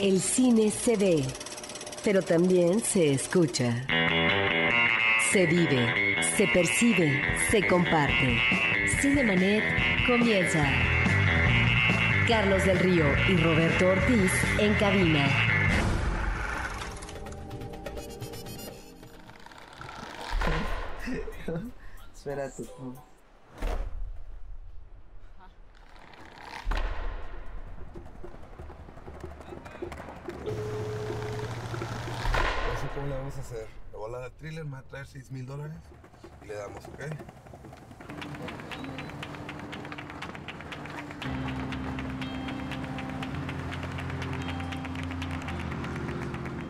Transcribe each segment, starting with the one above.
El cine se ve, pero también se escucha. Se vive, se percibe, se comparte. Cinemanet comienza. Carlos del Río y Roberto Ortiz en cabina. Espérate. Thriller, me va a traer 6 mil dólares y le damos, ¿ok?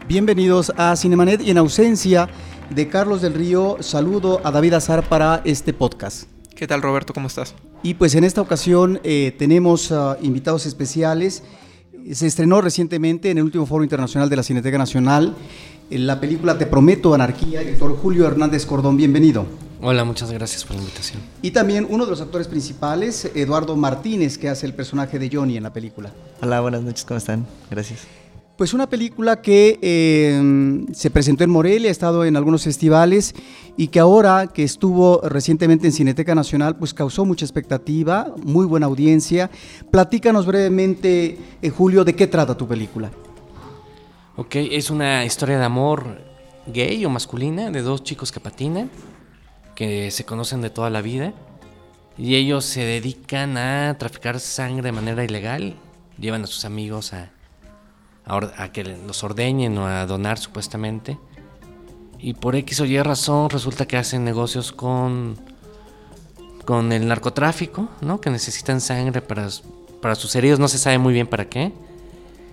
Bienvenidos a Cinemanet y en ausencia de Carlos del Río, saludo a David Azar para este podcast. ¿Qué tal Roberto? ¿Cómo estás? Y pues en esta ocasión eh, tenemos uh, invitados especiales. Se estrenó recientemente en el último Foro Internacional de la Cineteca Nacional en la película Te Prometo Anarquía, director Julio Hernández Cordón, bienvenido. Hola, muchas gracias por la invitación. Y también uno de los actores principales, Eduardo Martínez, que hace el personaje de Johnny en la película. Hola, buenas noches, ¿cómo están? Gracias. Pues una película que eh, se presentó en Morelia, ha estado en algunos festivales y que ahora que estuvo recientemente en Cineteca Nacional, pues causó mucha expectativa, muy buena audiencia. Platícanos brevemente, eh, Julio, de qué trata tu película. Ok, es una historia de amor gay o masculina de dos chicos que patinan, que se conocen de toda la vida y ellos se dedican a traficar sangre de manera ilegal, llevan a sus amigos a a, que los ordeñen o a donar supuestamente. Y por X o Y razón resulta que hacen negocios con, con el narcotráfico, ¿no? Que necesitan sangre para, para sus heridos, no se sabe muy bien para qué.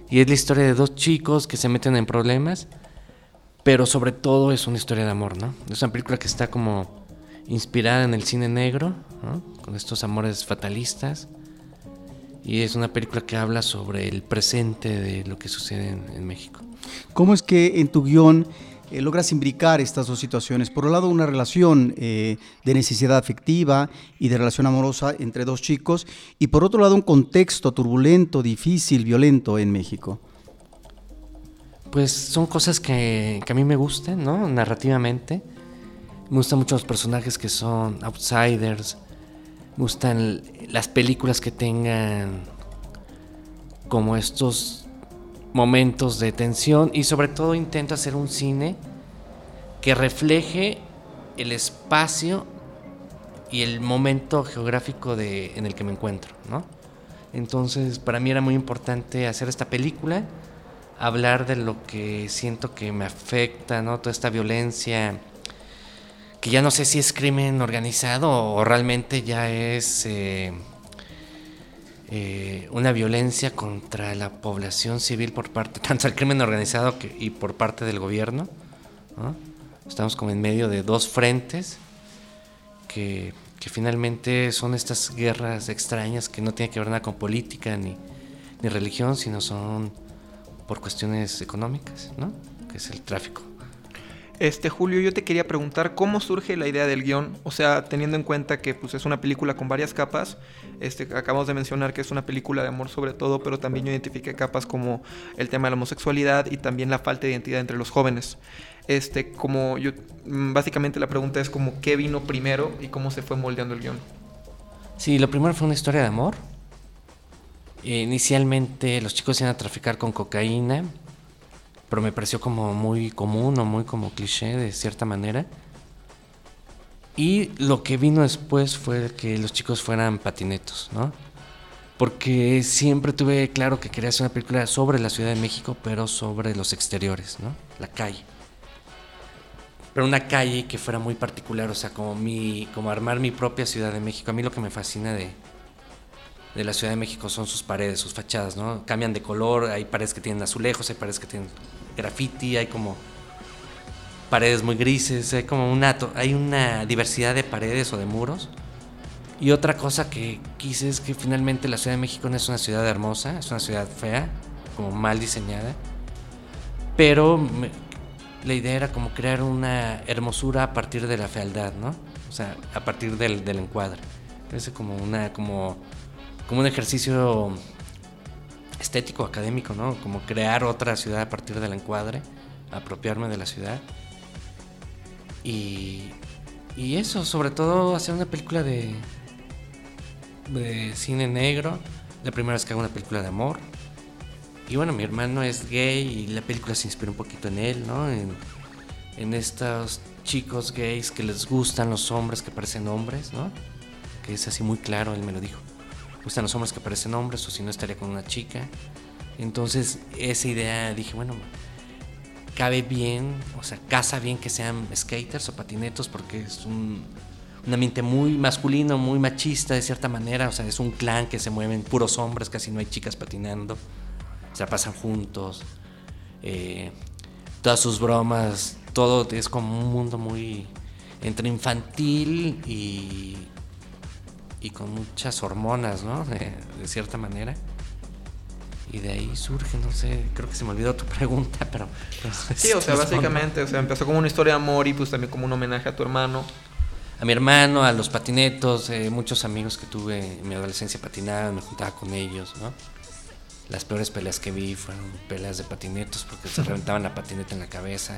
Y es la historia de dos chicos que se meten en problemas, pero sobre todo es una historia de amor, ¿no? Es una película que está como inspirada en el cine negro, Con estos amores fatalistas y es una película que habla sobre el presente de lo que sucede en, México. ¿Cómo es que en tu guion eh, logras imbricar estas dos situaciones? Por un lado, una relación eh, de necesidad afectiva y de relación amorosa entre dos chicos, y por otro lado, un contexto turbulento, difícil, violento en México. Pues son cosas que, que a mí me gustan, ¿no? Narrativamente. Me gustan mucho los personajes que son outsiders, gustan las películas que tengan como estos momentos de tensión y sobre todo intento hacer un cine que refleje el espacio y el momento geográfico de, en el que me encuentro, ¿no? Entonces, para mí era muy importante hacer esta película, hablar de lo que siento que me afecta, ¿no? Toda esta violencia que ya no sé si es crimen organizado o realmente ya es eh, eh, una violencia contra la población civil por parte tanto del crimen organizado y por parte del gobierno. Estamos como en medio de dos frentes que, que, finalmente son estas guerras extrañas que no tienen que ver nada con política ni, ni religión, sino son por cuestiones económicas, ¿no? que es el tráfico este, Julio, yo te quería preguntar cómo surge la idea del guion, o sea, teniendo en cuenta que pues, es una película con varias capas, este, acabamos de mencionar que es una película de amor sobre todo, pero también yo identifiqué capas como el tema de la homosexualidad y también la falta de identidad entre los jóvenes. Este, como yo, mm, básicamente la pregunta es como qué vino primero y cómo se fue moldeando el guion. Sí, lo primero fue una historia de amor. Inicialmente los chicos iban a traficar con cocaína, pero me pareció como muy común o muy como cliché de cierta manera. Y lo que vino después fue que los chicos fueran patinetos, ¿no? Porque siempre tuve claro que quería hacer una película sobre la Ciudad de México, pero sobre los exteriores, ¿no? La calle. Pero una calle que fuera muy particular, o sea, como, mi, como armar mi propia Ciudad de México. A mí lo que me fascina de, de la Ciudad de México son sus paredes, sus fachadas, ¿no? Cambian de color, hay paredes que tienen azulejos, hay paredes que tienen graffiti, hay como paredes muy grises, hay como una, hay una diversidad de paredes o de muros. Y otra cosa que quise es que finalmente la Ciudad de México no es una ciudad hermosa, es una ciudad fea, como mal diseñada. Pero la idea era como crear una hermosura a partir de la fealdad, ¿no? O sea, a partir del, del encuadre. Parece como una, como como un ejercicio estético, académico, ¿no? Como crear otra ciudad a partir del encuadre, apropiarme de la ciudad. Y, y eso, sobre todo hacer una película de, de cine negro. La primera vez que hago una película de amor. Y bueno, mi hermano es gay y la película se inspira un poquito en él, ¿no? En, en estos chicos gays que les gustan los hombres que parecen hombres, ¿no? Que es así muy claro, él me lo dijo. Gustan los hombres que parecen hombres o si no estaría con una chica. Entonces esa idea dije, bueno, cabe bien, o sea, casa bien que sean skaters o patinetos porque es un, un ambiente muy masculino, muy machista de cierta manera, o sea, es un clan que se mueven puros hombres, casi no hay chicas patinando, se la pasan juntos, eh, todas sus bromas, todo es como un mundo muy entre infantil y, y con muchas hormonas, ¿no? De, de cierta manera. Y de ahí surge, no sé, creo que se me olvidó tu pregunta, pero... pero Sí, o sea, básicamente, o sea, empezó como una historia de amor y pues también como un homenaje a tu hermano. a mi hermano, a los patinetos, eh, muchos amigos que tuve en mi adolescencia patinaban, me juntaba con ellos, ¿no? Las peores peleas que vi fueron peleas de patinetos porque se reventaban la patineta en la cabeza.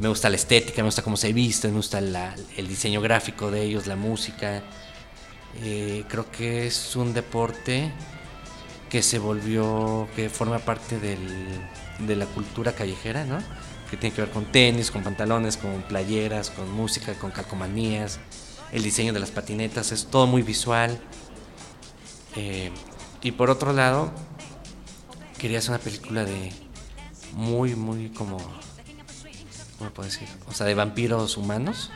Me gusta la estética, me gusta cómo se visten, me gusta la- el diseño gráfico de ellos, la música. Eh, creo que es un deporte que se volvió, que forma parte del- de la cultura callejera, ¿no? Que tiene que ver con tenis, con pantalones, con playeras, con música, con calcomanías. El diseño de las patinetas es todo muy visual. Eh, y por otro lado, quería hacer una película de muy, muy como, ¿cómo puedo decir? O sea, de vampiros humanos.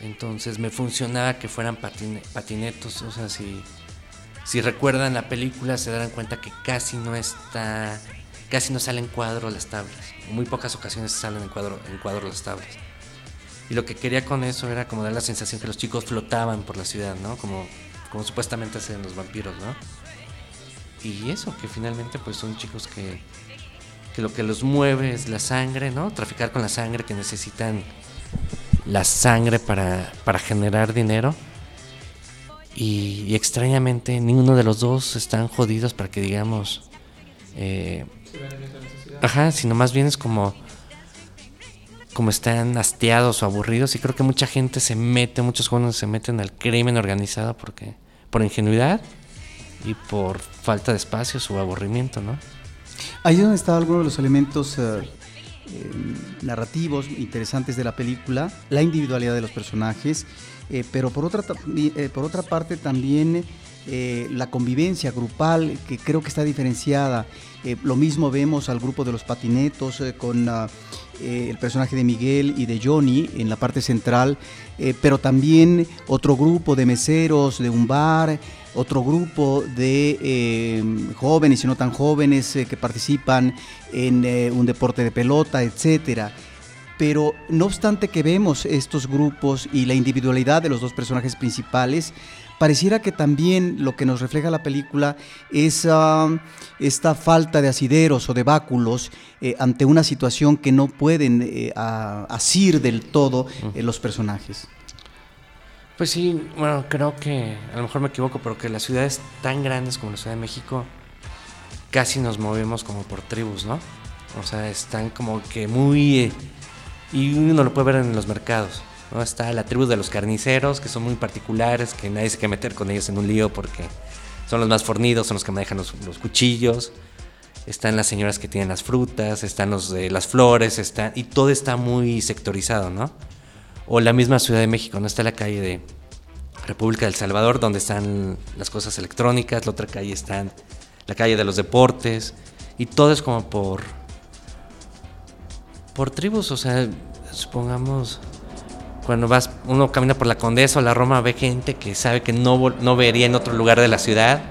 Entonces me funcionaba que fueran patine- patinetos, o sea, si, si recuerdan la película se darán cuenta que casi no está, casi no salen en cuadro las tablas. En muy pocas ocasiones salen en cuadro, en cuadro las tablas. Y lo que quería con eso era como dar la sensación que los chicos flotaban por la ciudad, ¿no? Como, como supuestamente hacen los vampiros, ¿no? Y eso, que finalmente pues son chicos que, que lo que los mueve es la sangre, ¿no? Traficar con la sangre, que necesitan la sangre para, para generar dinero. Y, extrañamente ninguno de los dos están jodidos para que digamos... eh, ajá, sino más bien es como... Como están hastiados o aburridos y creo que mucha gente se mete, muchos jóvenes se meten al crimen organizado porque por ingenuidad y por falta de espacios o aburrimiento, ¿no? Ahí es donde está alguno de los elementos eh, eh, narrativos interesantes de la película, la individualidad de los personajes, eh, pero por otra, eh, por otra parte también eh, la convivencia grupal, que creo que está diferenciada. Eh, lo mismo vemos al grupo de los patinetos eh, con ah, el personaje de Miguel y de Johnny en la parte central, pero también otro grupo de meseros de un bar, otro grupo de jóvenes y no tan jóvenes que participan en un deporte de pelota, etcétera. Pero no obstante que vemos estos grupos y la individualidad de los dos personajes principales, pareciera que también lo que nos refleja la película es ah, esta falta de asideros o de báculos eh, ante una situación que no pueden eh, asir del todo eh, los personajes. Pues sí, bueno, creo que a lo mejor me equivoco, pero que las ciudades tan grandes como la Ciudad de México casi nos movemos como por tribus, ¿no? O sea, están como que muy... y uno lo puede ver en los mercados, ¿no? Está la tribu de los carniceros, que son muy particulares, que nadie se quiere meter con ellos en un lío porque son los más fornidos, son los que manejan los, los cuchillos. Están las señoras que tienen las frutas, están los de las flores, están, y todo está muy sectorizado, ¿no? O la misma Ciudad de México, ¿no? Está la calle de República del Salvador, donde están las cosas electrónicas, la otra calle está la calle de los deportes, y todo es como por, por tribus, o sea, supongamos, cuando vas, uno camina por la Condesa o la Roma, ve gente que sabe que no, no vería en otro lugar de la ciudad,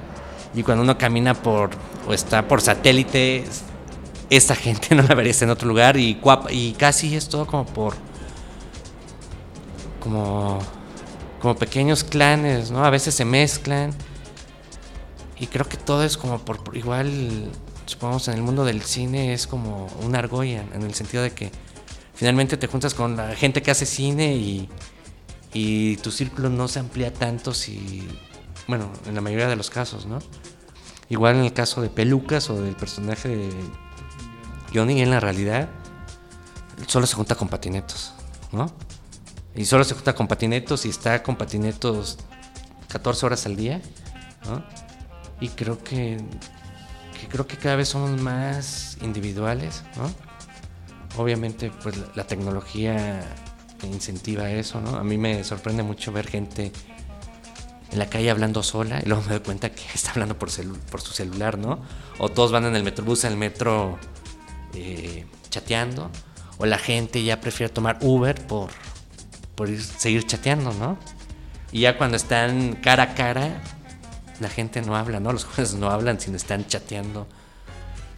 y cuando uno camina por, o está por satélite, esta gente no la verías en otro lugar, y, y casi es todo como por como, como pequeños clanes, ¿no? A veces se mezclan. Y creo que todo es como por igual, supongamos en el mundo del cine es como una argolla, en el sentido de que finalmente te juntas con la gente que hace cine y, y tu círculo no se amplía tanto si, bueno, en la mayoría de los casos, ¿no? Igual en el caso de Pelucas o del personaje de Johnny, en la realidad solo se junta con patinetos, ¿no? Y solo se junta con patinetos y está con patinetos 14 horas al día, ¿no? Y creo que, que creo que cada vez somos más individuales, ¿no? Obviamente, pues la, tecnología incentiva eso, ¿no? A mí me sorprende mucho ver gente en la calle hablando sola y luego me doy cuenta que está hablando por, por su celular, ¿no? O todos van en el metrobús, en el metro eh, chateando, o la gente ya prefiere tomar Uber por, por ir- seguir chateando, ¿no? Y ya cuando están cara a cara, la gente no habla, ¿no? Los jóvenes no hablan, sino están chateando.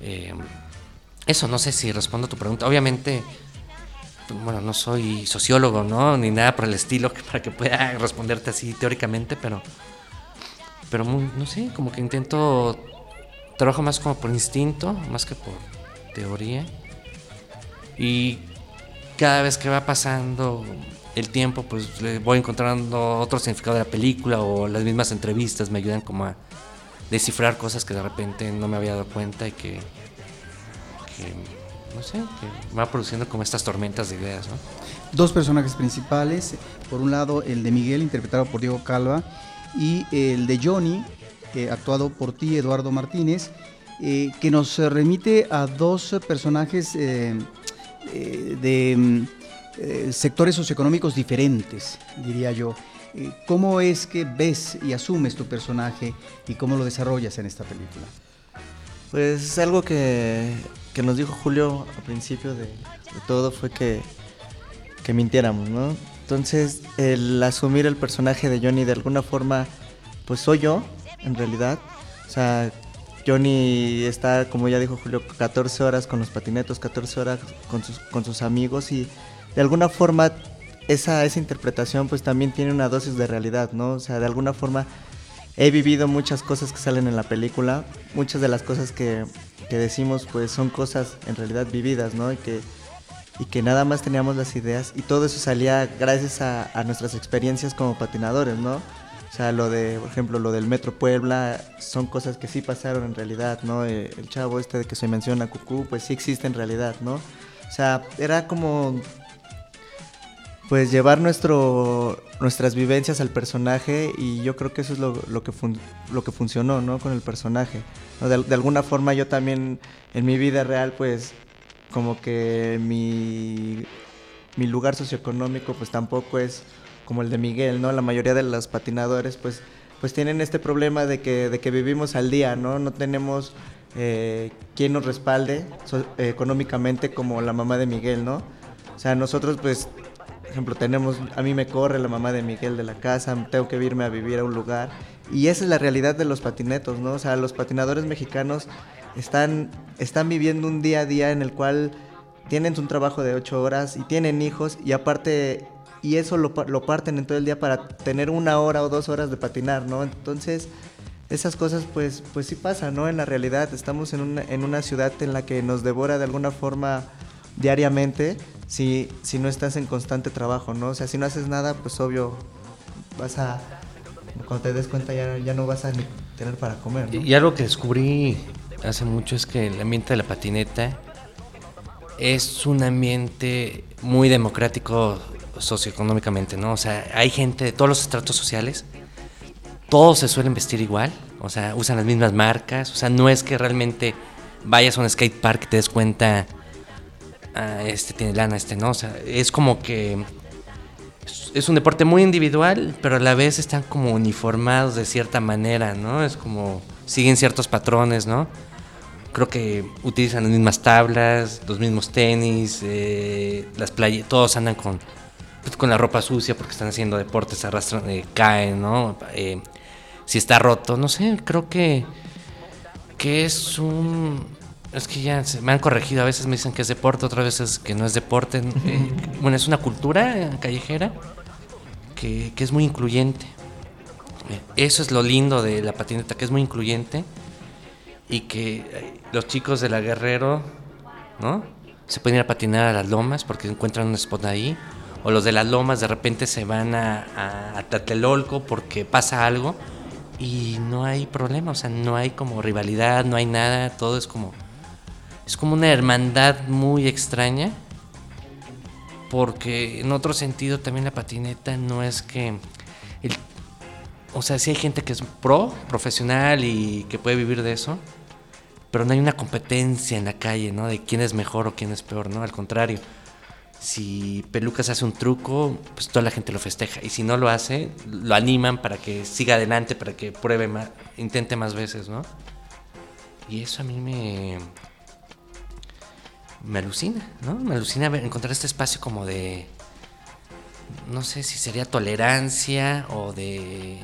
Eh, eso, no sé si respondo a tu pregunta. Obviamente, bueno, no soy sociólogo, ¿no? Ni nada por el estilo para que pueda responderte así teóricamente, pero, pero no sé, como que intento, trabajo más como por instinto, más que por teoría. Y cada vez que va pasando el tiempo, pues le voy encontrando otro significado de la película o las mismas entrevistas me ayudan como a descifrar cosas que de repente no me había dado cuenta y que, que no sé, que va produciendo como estas tormentas de ideas, ¿no? Dos personajes principales, por un lado el de Miguel, interpretado por Diego Calva, y el de Johnny, eh, actuado por ti, Eduardo Martínez, eh, que nos remite a dos personajes eh, eh, de mm, eh, sectores socioeconómicos diferentes, diría yo. Eh, ¿Cómo es que ves y asumes tu personaje y cómo lo desarrollas en esta película? Pues algo que, que nos dijo Julio al principio de, todo fue que, que mintiéramos, ¿no? Entonces, el asumir el personaje de Johnny de alguna forma, pues soy yo, en realidad. O sea, Johnny está, como ya dijo Julio, 14 horas con los patinetos, 14 horas con sus, con sus amigos y de alguna forma esa, esa interpretación pues también tiene una dosis de realidad, ¿no? O sea, de alguna forma he vivido muchas cosas que salen en la película, muchas de las cosas que, que decimos pues son cosas en realidad vividas, ¿no? Y que, y que nada más teníamos las ideas y todo eso salía gracias a, a nuestras experiencias como patinadores, ¿no? O sea, lo de, por ejemplo, lo del Metro Puebla, son cosas que sí pasaron en realidad, ¿no? Eh, El chavo este de que se menciona, Cucú, pues sí existe en realidad, ¿no? O sea, era como pues llevar nuestro nuestras vivencias al personaje y yo creo que eso es lo, lo que fun- lo que funcionó no con el personaje. ¿no? de, alguna forma yo también en mi vida real pues como que mi mi lugar socioeconómico pues tampoco es como el de Miguel no la mayoría de los patinadores pues pues tienen este problema de que de que vivimos al día no no tenemos eh, quien nos respalde so- eh, económicamente como la mamá de Miguel no o sea nosotros pues por ejemplo, tenemos, a mí me corre la mamá de Miguel de la casa, tengo que irme a vivir a un lugar. Y esa es la realidad de los patinetos, ¿no? O sea, los patinadores mexicanos están, están viviendo un día a día en el cual tienen un trabajo de ocho horas y tienen hijos y aparte, y eso lo, lo parten en todo el día para tener una hora o dos horas de patinar, ¿no? Entonces, esas cosas pues, pues sí pasan, ¿no? En la realidad, estamos en una, en una ciudad en la que nos devora de alguna forma diariamente si, si no estás en constante trabajo, ¿no? O sea, si no haces nada, pues obvio vas a... Cuando te des cuenta ya, ya no vas a ni tener para comer, ¿no? Y, y algo que descubrí hace mucho es que el ambiente de la patineta es un ambiente muy democrático socioeconómicamente, ¿no? O sea, hay gente de todos los estratos sociales, todos se suelen vestir igual, o sea, usan las mismas marcas, o sea, no es que realmente vayas a un skate park y te des cuenta, ah, este tiene lana, este no, o sea, es como que es- un deporte muy individual, pero a la vez están como uniformados de cierta manera, ¿no? Es como siguen ciertos patrones, ¿no? Creo que utilizan las mismas tablas, los mismos tenis, eh, las playas, todos andan con, pues, con la ropa sucia porque están haciendo deportes, arrastran, eh, caen, ¿no? Eh, si está roto, no sé, creo que, que es un... Es que ya se me han corregido, a veces me dicen que es deporte, otras veces que no es deporte. Eh, bueno, es una cultura eh, callejera que, que es muy incluyente. Eh, Eso es lo lindo de la patineta, que es muy incluyente y que los chicos de la Guerrero, ¿no? Se pueden ir a patinar a las lomas porque encuentran un spot ahí. O los de las lomas de repente se van a, a, a Tlatelolco porque pasa algo y no hay problema, o sea, no hay como rivalidad, no hay nada, todo es como es como una hermandad muy extraña porque en otro sentido también la patineta no es que o sea, sí hay gente que es pro, profesional y que puede vivir de eso, pero no hay una competencia en la calle, ¿no? De quién es mejor o quién es peor, ¿no? Al contrario, si Pelucas hace un truco, pues toda la gente lo festeja. Y si no lo hace, lo animan para que siga adelante, para que pruebe más, intente más veces, ¿no? Y eso a mí me. Me alucina, ¿no? Me alucina encontrar este espacio como de. No sé si sería tolerancia o de.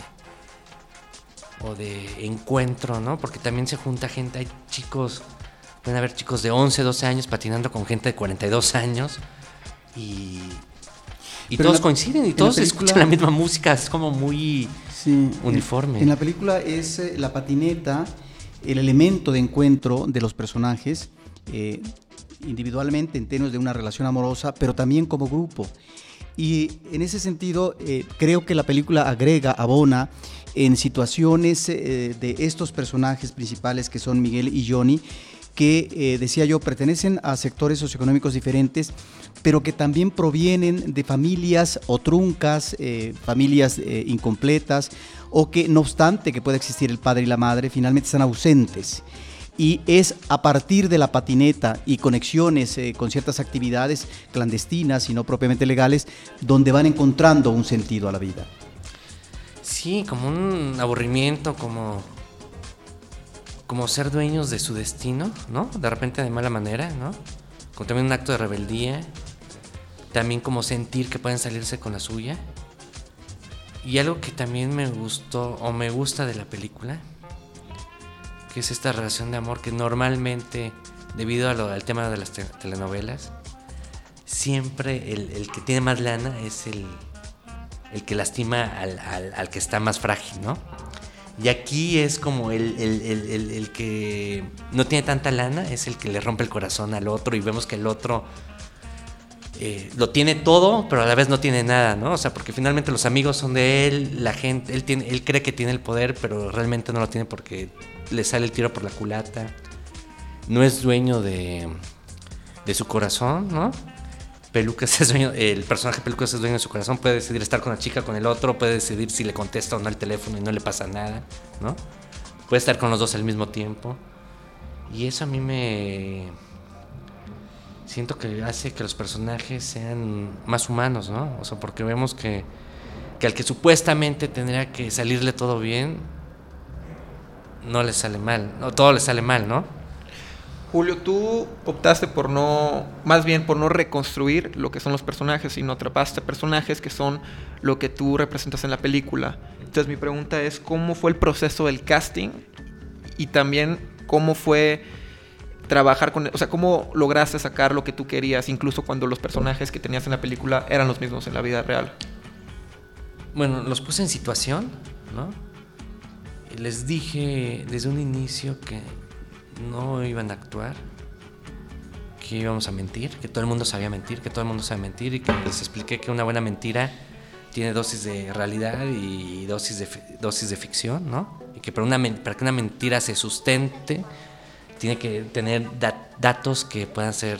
O de encuentro, ¿no? Porque también se junta gente, hay chicos. Pueden haber chicos de 11, 12 años patinando con gente de 42 años y, y todos coinciden y todos escuchan la misma música, es como muy uniforme. En, la película es eh, la patineta el elemento de encuentro de los personajes, eh, individualmente en términos de una relación amorosa, pero también como grupo. Y en ese sentido, eh, creo que la película agrega, abona en situaciones de estos personajes principales que son Miguel y Johnny, que, decía yo, pertenecen a sectores socioeconómicos diferentes, pero que también provienen de familias o truncas, eh, familias eh, incompletas, o que no obstante que pueda existir el padre y la madre, finalmente están ausentes. Y es a partir de la patineta y conexiones eh, con ciertas actividades clandestinas y no propiamente legales, donde van encontrando un sentido a la vida. Sí, como un aburrimiento, como, como ser dueños de su destino, ¿no? De repente de mala manera, ¿no? Con también un acto de rebeldía también como sentir que pueden salirse con la suya. Y algo que también me gustó o me gusta de la película, que es esta relación de amor que normalmente, debido al tema de las telenovelas, siempre el, que tiene más lana es el, el que lastima al, al, que está más frágil, ¿no? Y aquí es como el, el, que no tiene tanta lana, es el que le rompe el corazón al otro y vemos que el otro eh, lo tiene todo, pero a la vez no tiene nada, ¿no? O sea, porque finalmente los amigos son de él, la gente, él, tiene, él cree que tiene el poder, pero realmente no lo tiene porque le sale el tiro por la culata. No es dueño de, de su corazón, ¿no? Pelucas es dueño, el personaje Pelucas es dueño de su corazón, puede decidir estar con la chica, con el otro, puede decidir si le contesta o no el teléfono y no le pasa nada, ¿no? Puede estar con los dos al mismo tiempo. Y eso a mí me, siento que hace que los personajes sean más humanos, ¿no? O sea, porque vemos que, que al que supuestamente tendría que salirle todo bien, no le sale mal, no, todo le sale mal, ¿no? Julio, tú optaste por no, más bien por no reconstruir lo que son los personajes, sino atrapaste personajes que son lo que tú representas en la película. Entonces mi pregunta es, ¿cómo fue el proceso del casting? Y también, ¿cómo fue trabajar con, o sea, cómo lograste sacar lo que tú querías, incluso cuando los personajes que tenías en la película eran los mismos en la vida real. Bueno, los puse en situación, ¿no? Les dije desde un inicio que no iban a actuar, que íbamos a mentir, que todo el mundo sabía mentir, que todo el mundo sabe mentir y que les expliqué que una buena mentira tiene dosis de realidad y dosis de, dosis de ficción, ¿no? Y que para, una, para que una mentira se sustente tiene que tener datos que puedan ser,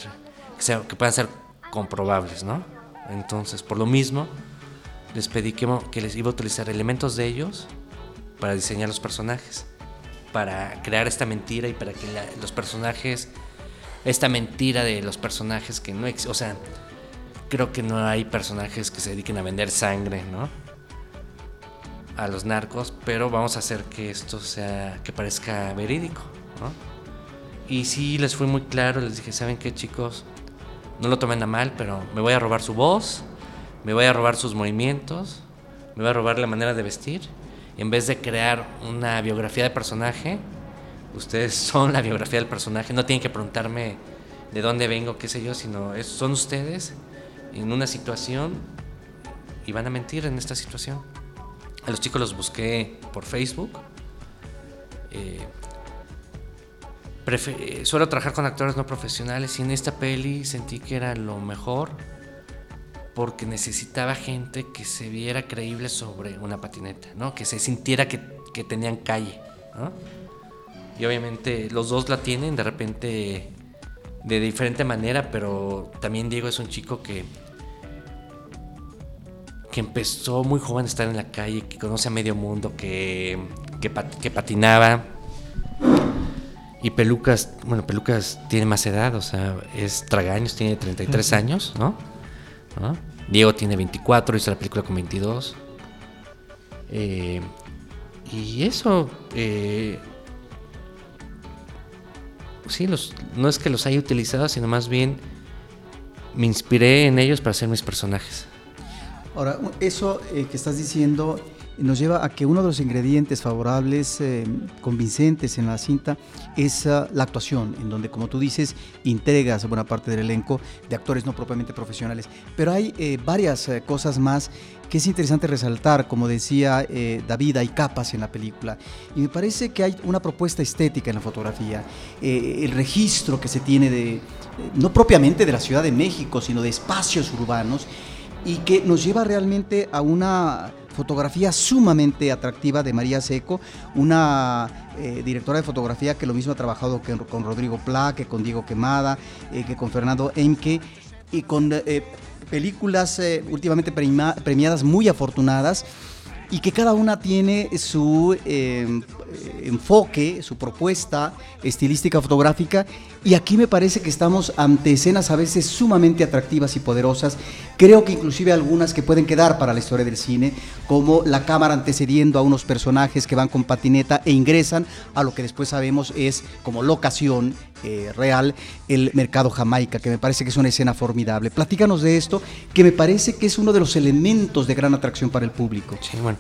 que, puedan ser comprobables, ¿no? Entonces, por lo mismo, les pedí que, les iba a utilizar elementos de ellos para diseñar los personajes, para crear esta mentira y para que los personajes, esta mentira de los personajes que no existen, o sea, creo que no hay personajes que se dediquen a vender sangre, ¿no? A los narcos, pero vamos a hacer que esto sea, que parezca verídico, ¿no? Y sí les fui muy claro, les dije, ¿saben qué chicos? No lo tomen a mal, pero me voy a robar su voz, me voy a robar sus movimientos, me voy a robar la manera de vestir. En vez de crear una biografía de personaje, ustedes son la biografía del personaje. No tienen que preguntarme de dónde vengo, qué sé yo, sino son ustedes en una situación y van a mentir en esta situación. A los chicos los busqué por Facebook. Eh, suelo trabajar con actores no profesionales y en esta peli sentí que era lo mejor porque necesitaba gente que se viera creíble sobre una patineta, ¿no? Que se sintiera que, que tenían calle, ¿no? Y obviamente los dos la tienen de repente de diferente manera, pero también Diego es un chico que que empezó muy joven a estar en la calle, que conoce a medio mundo, que, que, patinaba. Y Pelucas, bueno, Pelucas tiene más edad, o sea, es Tragaños, tiene 33 años, ¿no? Diego tiene 24, hizo la película con 22. Eh, y eso, eh, sí, los, no es que los haya utilizado, sino más bien me inspiré en ellos para hacer mis personajes. Ahora, eso eh, que estás diciendo nos lleva a que uno de los ingredientes favorables, eh, convincentes en la cinta, es ah, la actuación, en donde, como tú dices, entregas buena parte del elenco de actores no propiamente profesionales. Pero hay eh, varias cosas más que es interesante resaltar, como decía David, hay capas en la película. Y me parece que hay una propuesta estética en la fotografía, el registro que se tiene de, no propiamente de la Ciudad de México, sino de espacios urbanos y que nos lleva realmente a una fotografía sumamente atractiva de María Seco, una eh, directora de fotografía que lo mismo ha trabajado que con Rodrigo Pla, que con Diego Quemada, eh, que con Fernando Emke, y con eh, películas últimamente premiadas muy afortunadas y que cada una tiene su enfoque, su propuesta estilística fotográfica y aquí me parece que estamos ante escenas a veces sumamente atractivas y poderosas, creo que inclusive algunas que pueden quedar para la historia del cine, como la cámara antecediendo a unos personajes que van con patineta e ingresan a lo que después sabemos es como locación eh, real el mercado Jamaica, que me parece que es una escena formidable. Platícanos de esto, que me parece que es uno de los elementos de gran atracción para el público. Sí, bueno.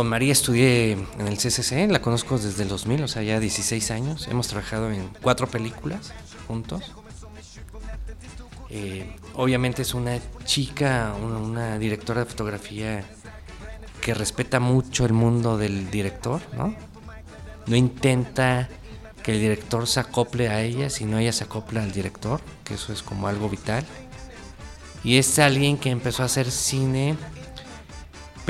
Con María estudié en el CCC, la conozco desde el 2000, o sea, ya 16 años. Hemos trabajado en cuatro películas juntos. Eh, obviamente es una chica, una, directora de fotografía que respeta mucho el mundo del director, ¿no? No intenta que el director se acople a ella, sino ella se acopla al director, que eso es como algo vital. Y es alguien que empezó a hacer cine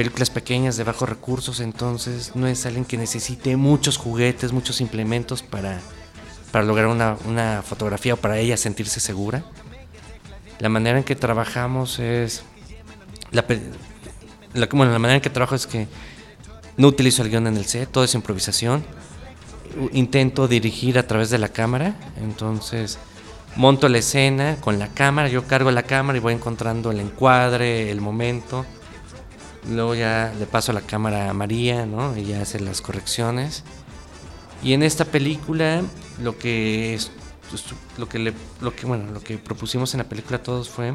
películas pequeñas de bajos recursos, entonces no es alguien que necesite muchos juguetes, muchos implementos para, para lograr una, fotografía o para ella sentirse segura. La manera en que trabajamos es... La, bueno, la manera en que trabajo es que no utilizo el guion en el set, todo es improvisación. Intento dirigir a través de la cámara, entonces monto la escena con la cámara, yo cargo la cámara y voy encontrando el encuadre, el momento Luego ya le paso la cámara a María, ¿no? Ella hace las correcciones. Y en esta película lo que es, pues, lo que le, lo que bueno, lo que propusimos en la película todos fue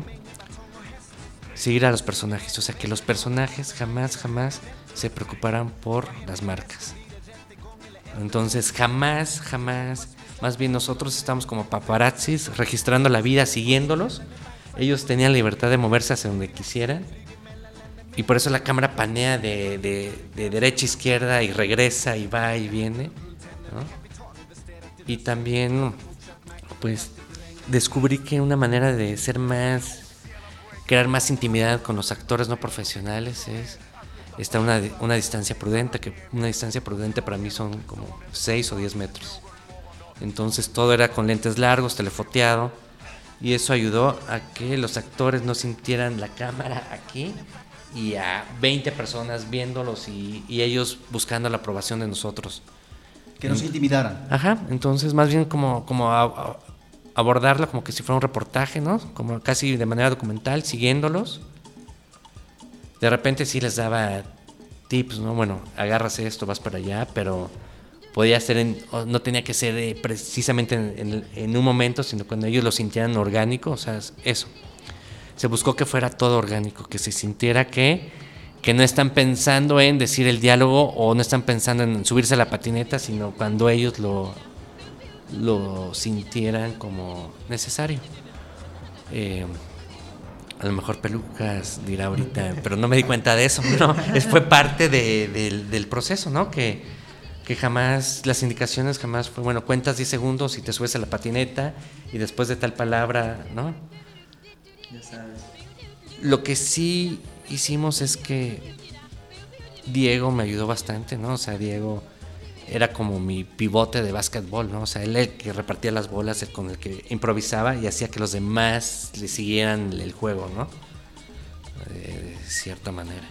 seguir a los personajes, o sea, que los personajes jamás jamás se preocuparan por las marcas. Entonces, jamás jamás más bien nosotros estamos como paparazzis registrando la vida, siguiéndolos. Ellos tenían libertad de moverse hacia donde quisieran y por eso la cámara panea de, de, derecha a izquierda y regresa y va y viene. Y también, pues, descubrí que una manera de ser más, crear más intimidad con los actores no profesionales es está una, una distancia prudente, que una distancia prudente para mí son como 6 o 10 metros. Entonces todo era con lentes largos, telefoteado, y eso ayudó a que los actores no sintieran la cámara aquí y a 20 personas viéndolos y, ellos buscando la aprobación de nosotros. Que nos intimidaran. Ajá, entonces más bien como, como abordarlo como que si fuera un reportaje, ¿no? Como casi de manera documental, siguiéndolos. De repente sí les daba tips, ¿no? Bueno, agárrase esto, vas para allá, pero podía ser, en, no tenía que ser eh, precisamente en, en, un momento, sino cuando ellos lo sintieran orgánico, o sea, eso se buscó que fuera todo orgánico, que se sintiera que, que no están pensando en decir el diálogo o no están pensando en subirse a la patineta, sino cuando ellos lo, lo sintieran como necesario. Eh, a lo mejor Pelucas dirá ahorita, pero no me di cuenta de eso, ¿no? fue parte del proceso, ¿no? Que, que jamás, las indicaciones jamás fue, bueno, cuentas 10 segundos y te subes a la patineta y después de tal palabra, ¿no? Lo que sí hicimos es que Diego me ayudó bastante, ¿no? O sea, Diego era como mi pivote de básquetbol, ¿no? O sea, él el que repartía las bolas, el con el que improvisaba y hacía que los demás le siguieran el juego, ¿no? De cierta manera.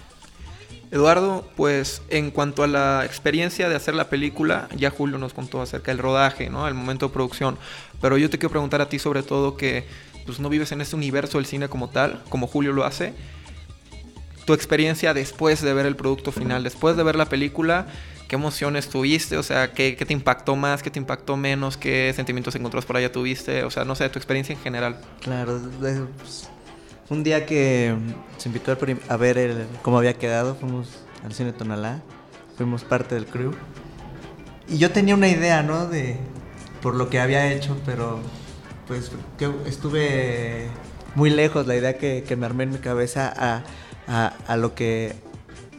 Eduardo, pues en cuanto a la experiencia de hacer la película, ya Julio nos contó acerca del rodaje, ¿no? El momento de producción. Pero yo te quiero preguntar a ti sobre todo que pues no vives en este universo del cine como tal, como Julio lo hace. Tu experiencia después de ver el producto final, después de ver la película, ¿qué emociones tuviste? O sea, ¿qué, qué te impactó más? ¿Qué te impactó menos? ¿Qué sentimientos encontrados por allá tuviste? O sea, no sé, tu experiencia en general. Claro, pues, un día que se invitó a ver el- cómo había quedado, fuimos al cine Tonalá, fuimos parte del crew. Y yo tenía una idea, ¿no? De por lo que había hecho, pero pues que estuve muy lejos la idea que, me armé en mi cabeza a, a- a lo que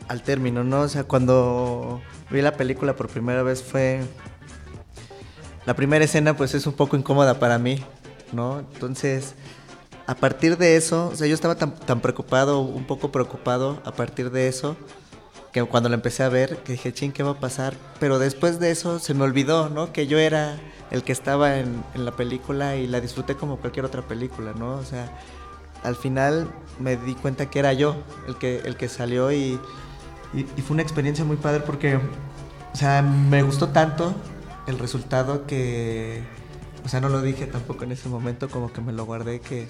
al término, ¿no? O sea, cuando vi la película por primera vez fue la primera escena pues es un poco incómoda para mí, ¿no? Entonces, a partir de eso, o sea, yo estaba tan, tan preocupado, un poco preocupado a partir de eso, que cuando la empecé a ver, que dije, ching, ¿qué va a pasar? Pero después de eso se me olvidó, ¿no? Que yo era el que estaba en, en la película y la disfruté como cualquier otra película, ¿no? O sea, al final me di cuenta que era yo el que, el que salió y, y, fue una experiencia muy padre porque, o sea, me gustó tanto el resultado que, o sea, no lo dije tampoco en ese momento, como que me lo guardé, que,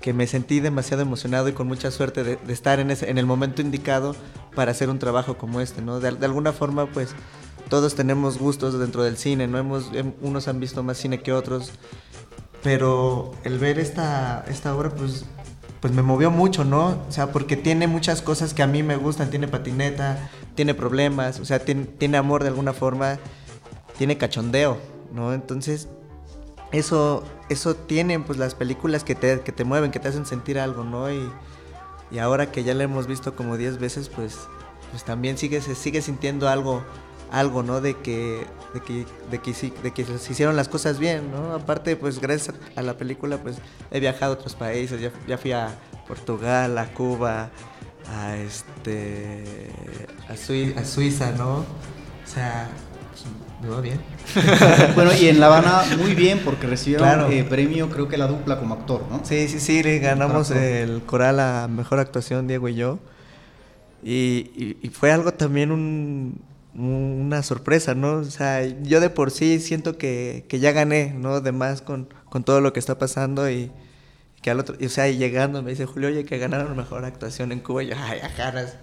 que me sentí demasiado emocionado y con mucha suerte de, de estar en, ese, en el momento indicado para hacer un trabajo como este, ¿no? De, alguna forma, pues, todos tenemos gustos dentro del cine, ¿no? Hemos, hem- unos han visto más cine que otros, pero el ver esta, esta obra, pues, pues me movió mucho, ¿no? O sea, porque tiene muchas cosas que a mí me gustan, tiene patineta, tiene problemas, o sea, tiene, tiene amor de alguna forma, tiene cachondeo, ¿no? Entonces, eso, eso tienen pues las películas que te, que te mueven, que te hacen sentir algo, ¿no? Y ahora que ya la hemos visto como 10 veces, pues, pues también sigue, se sigue sintiendo algo, algo, ¿no? De que, de que, de que, se hicieron las cosas bien, ¿no? Aparte, pues gracias a la película, pues he viajado a otros países, ya, ya fui a Portugal, a Cuba, a este, a Suiza, ¿no? O sea, me va bien. Bueno, y en La Habana muy bien porque recibieron Claro. eh, premio, creo que la dupla como actor, ¿no? Sí, sí, sí, le ganamos el coral a mejor actuación, Diego y yo. Y, y- y fue algo también un- un- una sorpresa, ¿no? O sea, yo de por sí siento que, que ya gané, ¿no? De más con, con todo lo que está pasando y que al otro, y, o sea, y llegando me dice Julio, oye, que ganaron mejor actuación en Cuba. Y yo, ay, ajaras,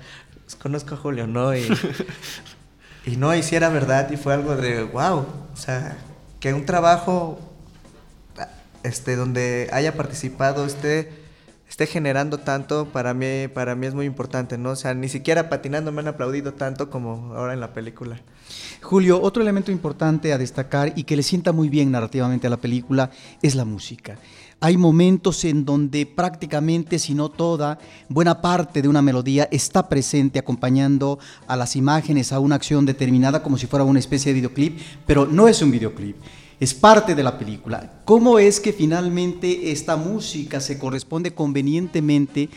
pues conozco a Julio, ¿no? Y, y no, y era verdad y fue algo de, wow, o sea, que un trabajo este, donde haya participado esté, esté generando tanto, para mí, para mí es muy importante, ¿no? O sea, ni siquiera patinando me han aplaudido tanto como ahora en la película. Julio, otro elemento importante a destacar y que le sienta muy bien narrativamente a la película es la música. Hay momentos en donde prácticamente, si no toda, buena parte de una melodía está presente acompañando a las imágenes, a una acción determinada como si fuera una especie de videoclip, pero no es un videoclip. Es parte de la película. ¿Cómo es que finalmente esta música se corresponde convenientemente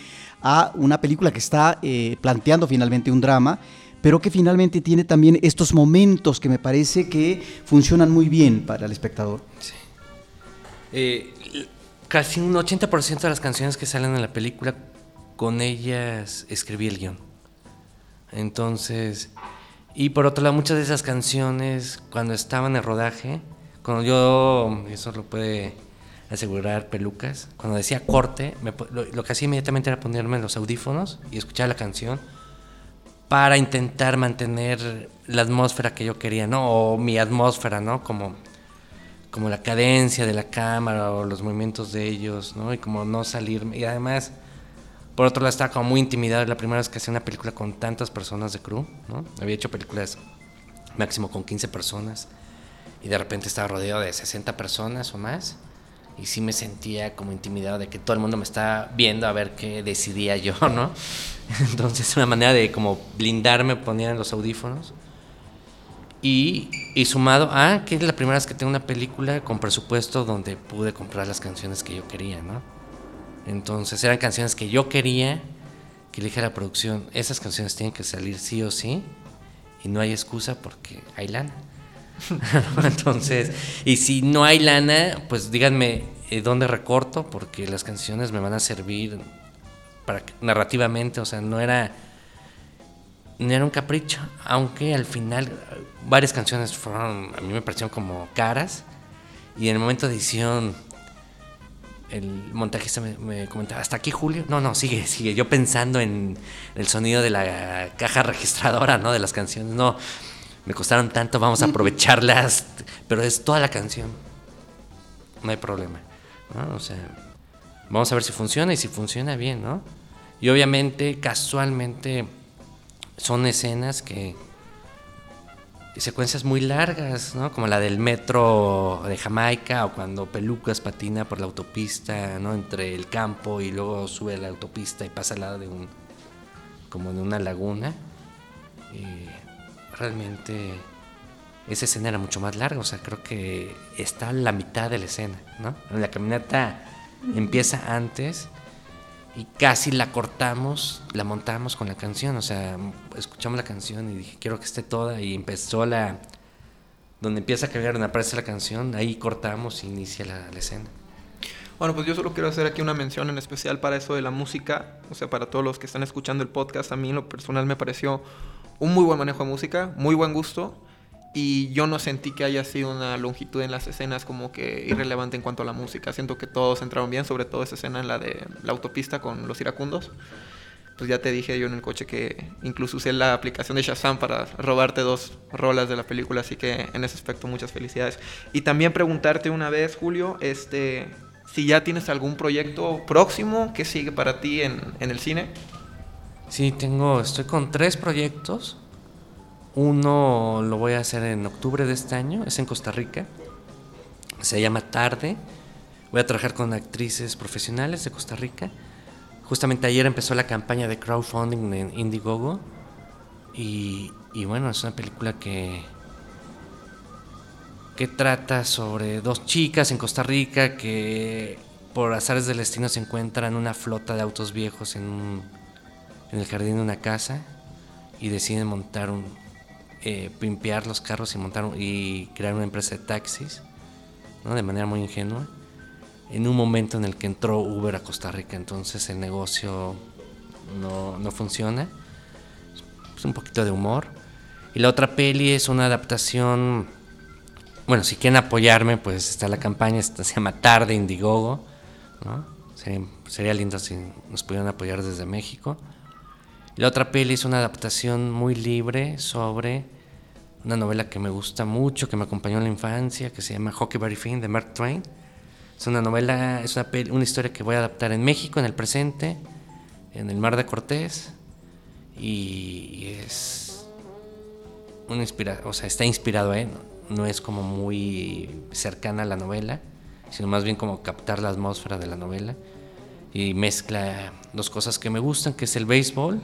a una película que está eh, planteando finalmente un drama, pero que finalmente tiene también estos momentos que me parece que funcionan muy bien para el espectador? Eh, l- casi un 80% de las canciones que salen en la película, con ellas escribí el guion. Entonces, y por otro lado, muchas de esas canciones, cuando estaban en rodaje, cuando yo, eso lo puede asegurar Pelucas, cuando decía corte, lo, lo que hacía inmediatamente era ponerme los audífonos y escuchar la canción para intentar mantener la atmósfera que yo quería, ¿no? O mi atmósfera, ¿no? Como como la cadencia de la cámara o los movimientos de ellos, ¿no? Y como no salirme. Y además, por otro lado, estaba como muy intimidado. La primera vez que hacía una película con tantas personas de crew, ¿no? Había hecho películas máximo con 15 personas y de repente estaba rodeado de 60 personas o más. Y sí me sentía como intimidado de que todo el mundo me está viendo a ver qué decidía yo, ¿no? Entonces, una manera de como blindarme, ponían los audífonos. Y, sumado a que es la primera vez que tengo una película con presupuesto donde pude comprar las canciones que yo quería, ¿no? Entonces eran canciones que yo quería que le dije a la producción, esas canciones tienen que salir sí o sí, y no hay excusa porque hay lana. Entonces, y si no hay lana, pues díganme eh, dónde recorto, porque las canciones me van a servir para narrativamente, o sea, no era no era un capricho, aunque al final varias canciones fueron a mí me parecieron como caras y en el momento de edición el montajista me, comentaba, ¿hasta aquí Julio? No, no, sigue, sigue. Yo pensando en el sonido de la caja registradora, ¿no? De las canciones. No, me costaron tanto, vamos a aprovecharlas. Pero es toda la canción. No hay problema. ¿no? O sea, vamos a ver si funciona y si funciona bien, ¿no? Y obviamente, casualmente, son escenas que secuencias muy largas, ¿no? Como la del metro de Jamaica o cuando Pelucas patina por la autopista, ¿no? Entre el campo y luego sube a la autopista y pasa al lado de un como de una laguna. Realmente esa escena era mucho más larga, o sea, creo que está la mitad de la escena, ¿no? La caminata empieza antes y casi la cortamos, la montamos con la canción, o sea, escuchamos la canción y dije, quiero que esté toda y empezó la... Donde empieza a cambiar, donde aparece la canción, ahí cortamos y inicia la, escena. Bueno, pues yo solo quiero hacer aquí una mención en especial para eso de la música, o sea, para todos los que están escuchando el podcast, a mí lo personal me pareció un muy buen manejo de música, muy buen gusto y yo no sentí que haya sido una longitud en las escenas como que irrelevante en cuanto a la música. Siento que todos entraron bien, sobre todo esa escena en la de la autopista con los iracundos. Pues ya te dije yo en el coche que incluso usé la aplicación de Shazam para robarte dos rolas de la película, así que en ese aspecto muchas felicidades. Y también preguntarte una vez, Julio, este, si ya tienes algún proyecto próximo que sigue para ti en, en el cine. Sí, tengo, estoy con tres proyectos. Uno lo voy a hacer en octubre de este año, es en Costa Rica. Se llama Tarde. Voy a trabajar con actrices profesionales de Costa Rica. Justamente ayer empezó la campaña de crowdfunding en Indiegogo. Y, bueno, es una película que, que trata sobre dos chicas en Costa Rica que por azares del destino se encuentran una flota de autos viejos en el jardín de una casa y deciden montar un, eh, pimpear los carros y montar y crear una empresa de taxis, ¿no? de manera muy ingenua, en un momento en el que entró Uber a Costa Rica, entonces el negocio no, no funciona, es un poquito de humor. Y la otra peli es una adaptación, bueno, si quieren apoyarme, pues está la campaña, se llama Tarde Indiegogo, ¿no? Sería lindo si nos pudieran apoyar desde México. La otra peli es una adaptación muy libre sobre una novela que me gusta mucho, que me acompañó en la infancia, que se llama Huckleberry Finn de Mark Twain. Es una novela, es una, una historia que voy a adaptar en México, en el presente, en el Mar de Cortés. Y es una inspira o sea, está inspirado, ¿eh? No, no es como muy cercana a la novela, sino más bien como captar la atmósfera de la novela. Y mezcla dos cosas que me gustan, que es el béisbol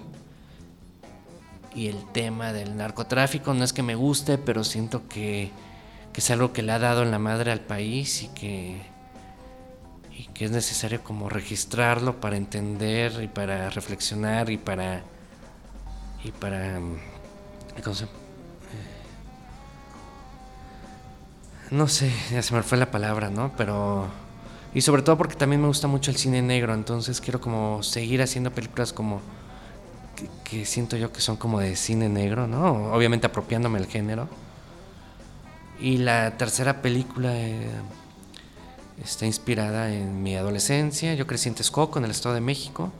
y el tema del narcotráfico no es que me guste, pero siento que, es algo que le ha dado en la madre al país y que, y que es necesario como registrarlo para entender y para reflexionar y para... Y para ¿cómo se, no sé, ya se me fue la palabra, ¿no? Pero... Y sobre todo porque también me gusta mucho el cine negro, entonces quiero como seguir haciendo películas como que, siento yo que son como de cine negro, ¿no? Obviamente apropiándome el género. Y la tercera película eh, está inspirada en mi adolescencia. Yo crecí en Texcoco, en el Estado de México.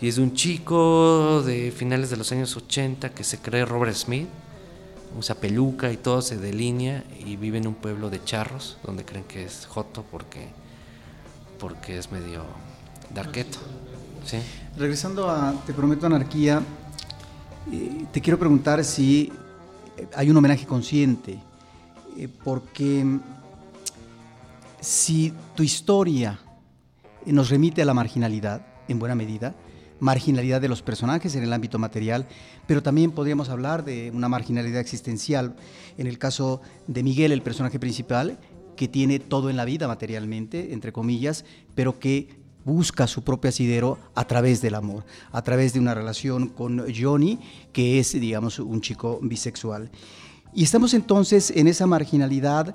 Y es de un chico de finales de los años 80 que se cree Robert Smith. Usa peluca y todo, se delinea y vive en un pueblo de charros donde creen que es Joto porque, porque es medio darketo. Regresando a Te Prometo Anarquía, eh, te quiero preguntar si eh, hay un homenaje consciente, eh, porque si tu historia nos remite a la marginalidad, en buena medida, marginalidad de los personajes en el ámbito material, pero también podríamos hablar de una marginalidad existencial. En el caso de Miguel, el personaje principal, que tiene todo en la vida materialmente, entre comillas, pero que busca su propio asidero a través del amor, a través de una relación con Johnny, que es, digamos, un chico bisexual. Y estamos entonces en esa marginalidad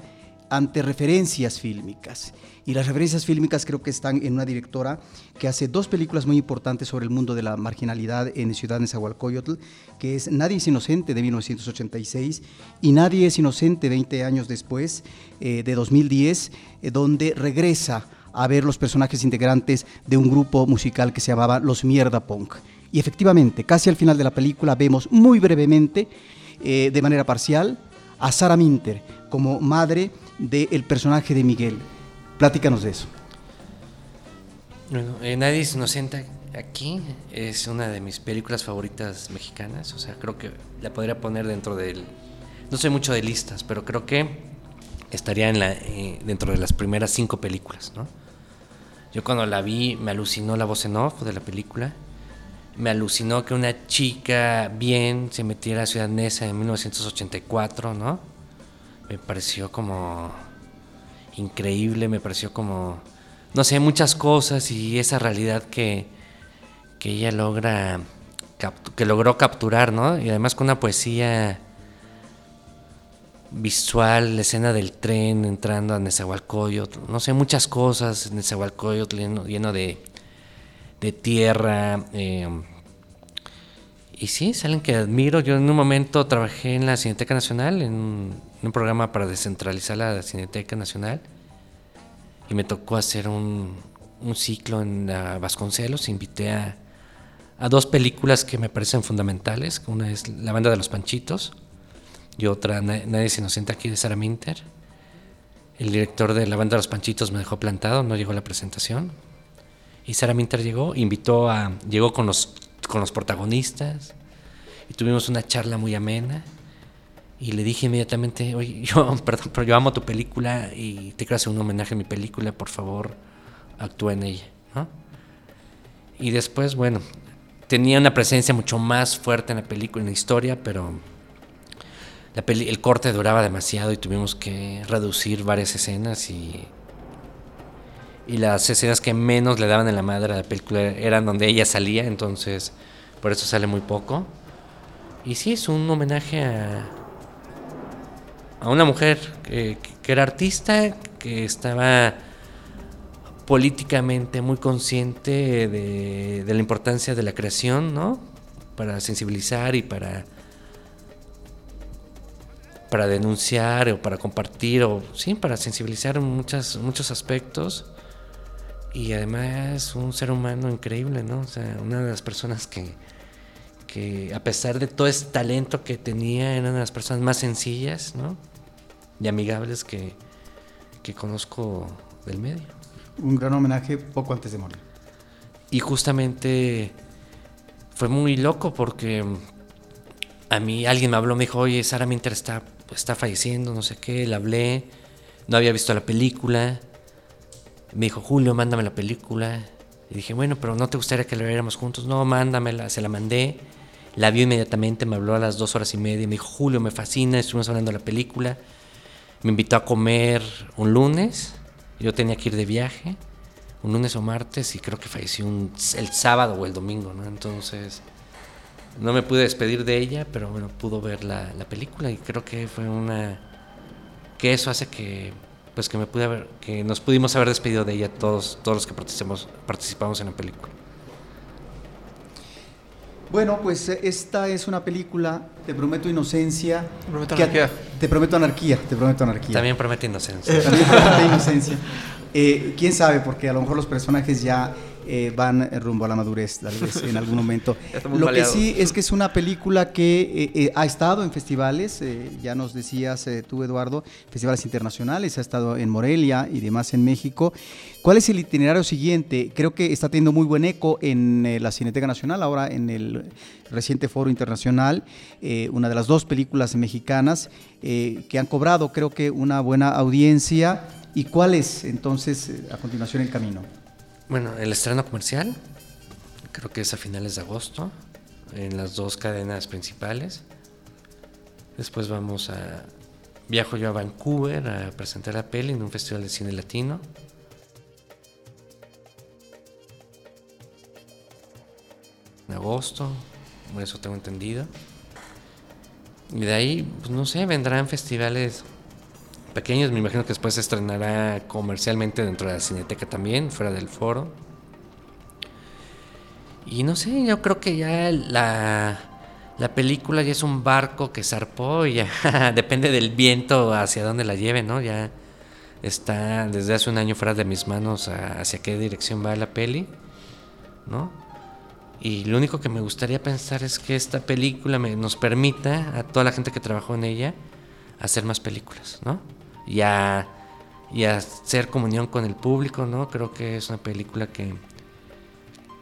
ante referencias fílmicas. Y las referencias fílmicas creo que están en una directora que hace dos películas muy importantes sobre el mundo de la marginalidad en Ciudad de Nezahualcóyotl, que es Nadie es inocente de 1986 y Nadie es inocente 20 años después, eh, de 2010, eh, donde regresa a ver los personajes integrantes de un grupo musical que se llamaba Los Mierda Punk. Y efectivamente, casi al final de la película vemos muy brevemente, eh, de manera parcial, a Sara Minter como madre del personaje de Miguel. Platícanos de eso. Bueno, eh, Nadie es inocente aquí. Es una de mis películas favoritas mexicanas. O sea, creo que la podría poner dentro del... No soy mucho de listas, pero creo que estaría en la, eh, dentro de las primeras cinco películas, ¿no? Yo cuando la vi me alucinó la voz en off de la película. Me alucinó que una chica bien se metiera a Ciudad Neza en 1984, ¿no? Me pareció como increíble, me pareció como, no sé, muchas cosas y esa realidad que, que ella logra, que logró capturar, ¿no? Y además con una poesía visual, la escena del tren entrando a Nezahualcóyotl, no sé, muchas cosas, Nezahualcóyotl lleno, lleno de, de tierra. Eh, y sí, salen que admiro. Yo en un momento trabajé en la Cineteca Nacional, en un, programa para descentralizar la Cineteca Nacional. Y me tocó hacer un, un ciclo en Vasconcelos. Invité a, a dos películas que me parecen fundamentales. Una es La Banda de los Panchitos y otra Nadie es inocente aquí de Sara Minter. El director de la banda de Los Panchitos me dejó plantado, no llegó a la presentación. Y Sara Minter llegó, invitó a, llegó con los, con los protagonistas y tuvimos una charla muy amena. Y le dije inmediatamente, oye, yo, perdón, pero yo amo tu película y te quiero hacer un homenaje a mi película, por favor, actúa en ella. Y después, bueno, tenía una presencia mucho más fuerte en la película, en la historia, pero el corte duraba demasiado y tuvimos que reducir varias escenas y, y las escenas que menos le daban en la madre a la película eran donde ella salía, entonces por eso sale muy poco. Y sí, es un homenaje a, a una mujer que, que era artista, que estaba políticamente muy consciente de, de la importancia de la creación, ¿no? Para sensibilizar y para para denunciar o para compartir o sí, para sensibilizar en muchas, muchos aspectos. Y además un ser humano increíble, ¿no? O sea, una de las personas que, que a pesar de todo ese talento que tenía, era una de las personas más sencillas, ¿no? Y amigables que, que conozco del medio. Un gran homenaje poco antes de morir. Y justamente fue muy loco porque a mí alguien me habló, me dijo, oye, Sara Minter está está falleciendo, no sé qué, le hablé, no había visto la película. Me dijo, Julio, mándame la película. Y dije, bueno, pero ¿no te gustaría que la viéramos juntos? No, mándamela, se la mandé. La vio inmediatamente, me habló a las dos horas y media. Me dijo, Julio, me fascina, estuvimos hablando de la película. Me invitó a comer un lunes. Yo tenía que ir de viaje, un lunes o martes, y creo que falleció el sábado o el domingo, ¿no? Entonces, no me pude despedir de ella, pero bueno, pudo ver la, película y creo que fue una que eso hace que pues que me pude haber, que nos pudimos haber despedido de ella todos todos los que participamos participamos en la película. Bueno, pues eh, esta es una película, Te prometo inocencia. Te prometo anarquía. Te prometo anarquía, te prometo anarquía. También promete inocencia. También promete inocencia. Eh, Quién sabe, porque a lo mejor los personajes ya eh, van rumbo a la madurez, tal vez en algún momento. Lo que sí es que es una película que eh, eh, ha estado en festivales, ya nos decías tú, Eduardo, festivales internacionales, ha estado en Morelia y demás en México. ¿Cuál es el itinerario siguiente? Creo que está teniendo muy buen eco en la Cineteca Nacional, ahora en el reciente Foro Internacional, una de las dos películas mexicanas que han cobrado, creo que, una buena audiencia. ¿Y cuál es entonces a continuación el camino? Bueno, el estreno comercial, creo que es a finales de agosto, en las dos cadenas principales. Después vamos a... Viajo yo a Vancouver a presentar la peli en un festival de cine latino. En agosto, eso tengo entendido. Y de ahí, pues no sé, vendrán festivales pequeños, me imagino que después se estrenará comercialmente dentro de la Cineteca también, fuera del foro. Y no sé, yo creo que ya la, la película ya es un barco que zarpó y ya depende del viento hacia dónde la lleve, ¿no? Ya está desde hace un año fuera de mis manos hacia qué dirección va la peli, ¿no? Y lo único que me gustaría pensar es que esta película nos permita a toda la gente que trabajó en ella hacer más películas, ¿no? Y a, y hacer comunión con el público, ¿no? Creo que es una película que,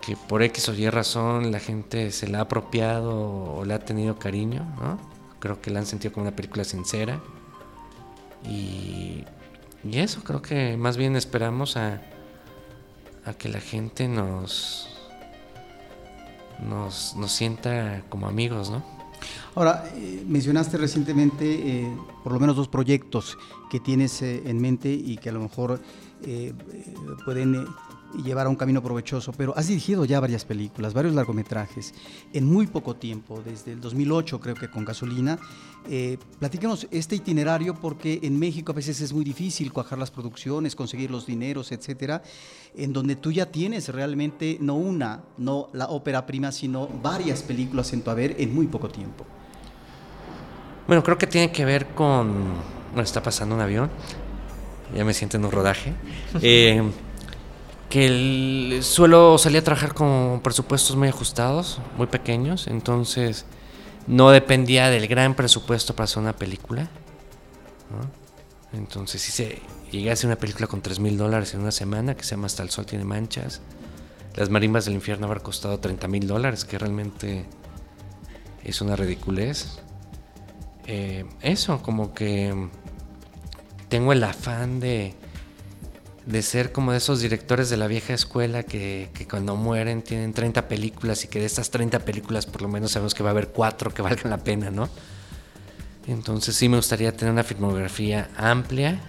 que por X o Y razón la gente se la ha apropiado o le ha tenido cariño, ¿no? Creo que la han sentido como una película sincera. Y, y eso, creo que más bien esperamos a, a que la gente nos nos, nos sienta como amigos, ¿no? Ahora, eh, mencionaste recientemente eh, por lo menos dos proyectos que tienes eh, en mente y que a lo mejor pueden y llevar a un camino provechoso, pero has dirigido ya varias películas, varios largometrajes, en muy poco tiempo, desde el 2008 creo que con Gasolina. Eh, platícanos este itinerario porque en México a veces es muy difícil cuajar las producciones, conseguir los dineros, etcétera, en donde tú ya tienes realmente no una, no la ópera prima, sino varias películas en tu haber en muy poco tiempo. Bueno, creo que tiene que ver con... Bueno, está pasando un avión, ya me siento en un rodaje. Eh, que el, suelo salir a trabajar con presupuestos muy ajustados, muy pequeños, entonces no dependía del gran presupuesto para hacer una película. Entonces, si se llegué a hacer una película con 3 mil dólares en una semana, que se llama Hasta el Sol tiene manchas, Las Marimbas del Infierno habrá costado 30 mil dólares, que realmente es una ridiculez. Eh, eso, como que tengo el afán de de ser como de esos directores de la vieja escuela que, cuando mueren tienen 30 películas y que de estas 30 películas por lo menos sabemos que va a haber cuatro que valgan la pena, ¿no? Entonces sí me gustaría tener una filmografía amplia